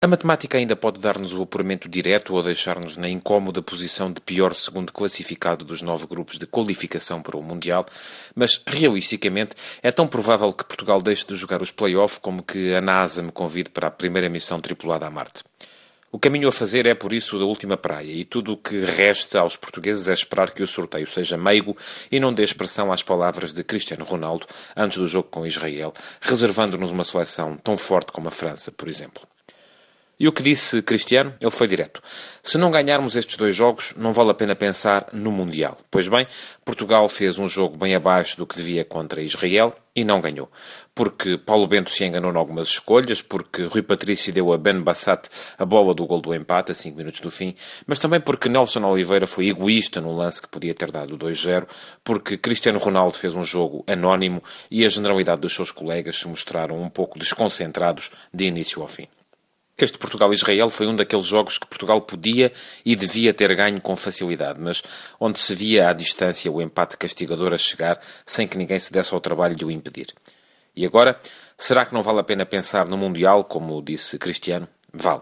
A matemática ainda pode dar-nos o apuramento direto ou deixar-nos na incómoda posição de pior segundo classificado dos nove grupos de qualificação para o Mundial, mas realisticamente é tão provável que Portugal deixe de jogar os play-off como que a NASA me convide para a primeira missão tripulada a Marte. O caminho a fazer é, por isso, da última praia, e tudo o que resta aos portugueses é esperar que o sorteio seja meigo e não dê expressão às palavras de Cristiano Ronaldo antes do jogo com Israel, reservando-nos uma seleção tão forte como a França, por exemplo. E o que disse Cristiano? Ele foi direto. Se não ganharmos estes dois jogos, não vale a pena pensar no Mundial. Pois bem, Portugal fez um jogo bem abaixo do que devia contra Israel e não ganhou. Porque Paulo Bento se enganou em algumas escolhas, porque Rui Patrício deu a Ben Bassat a bola do gol do empate a 5 minutos do fim, mas também porque Nelson Oliveira foi egoísta no lance que podia ter dado 2-0, porque Cristiano Ronaldo fez um jogo anónimo e a generalidade dos seus colegas se mostraram um pouco desconcentrados de início ao fim. Este Portugal-Israel foi um daqueles jogos que Portugal podia e devia ter ganho com facilidade, mas onde se via à distância o empate castigador a chegar sem que ninguém se desse ao trabalho de o impedir. E agora, será que não vale a pena pensar no Mundial, como disse Cristiano? Vale.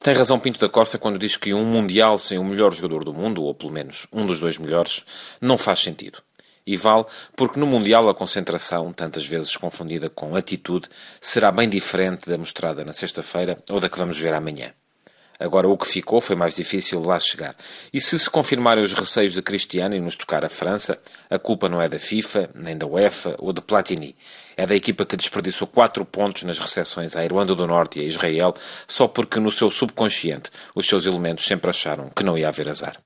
Tem razão Pinto da Costa quando diz que um Mundial sem o melhor jogador do mundo, ou pelo menos um dos dois melhores, não faz sentido. E vale porque no Mundial a concentração, tantas vezes confundida com atitude, será bem diferente da mostrada na sexta-feira ou da que vamos ver amanhã. Agora, o que ficou foi mais difícil lá chegar. E se se confirmarem os receios de Cristiano em nos tocar a França, a culpa não é da FIFA, nem da UEFA ou de Platini. É da equipa que desperdiçou quatro pontos nas recepções à Irlanda do Norte e a Israel, só porque no seu subconsciente os seus elementos sempre acharam que não ia haver azar.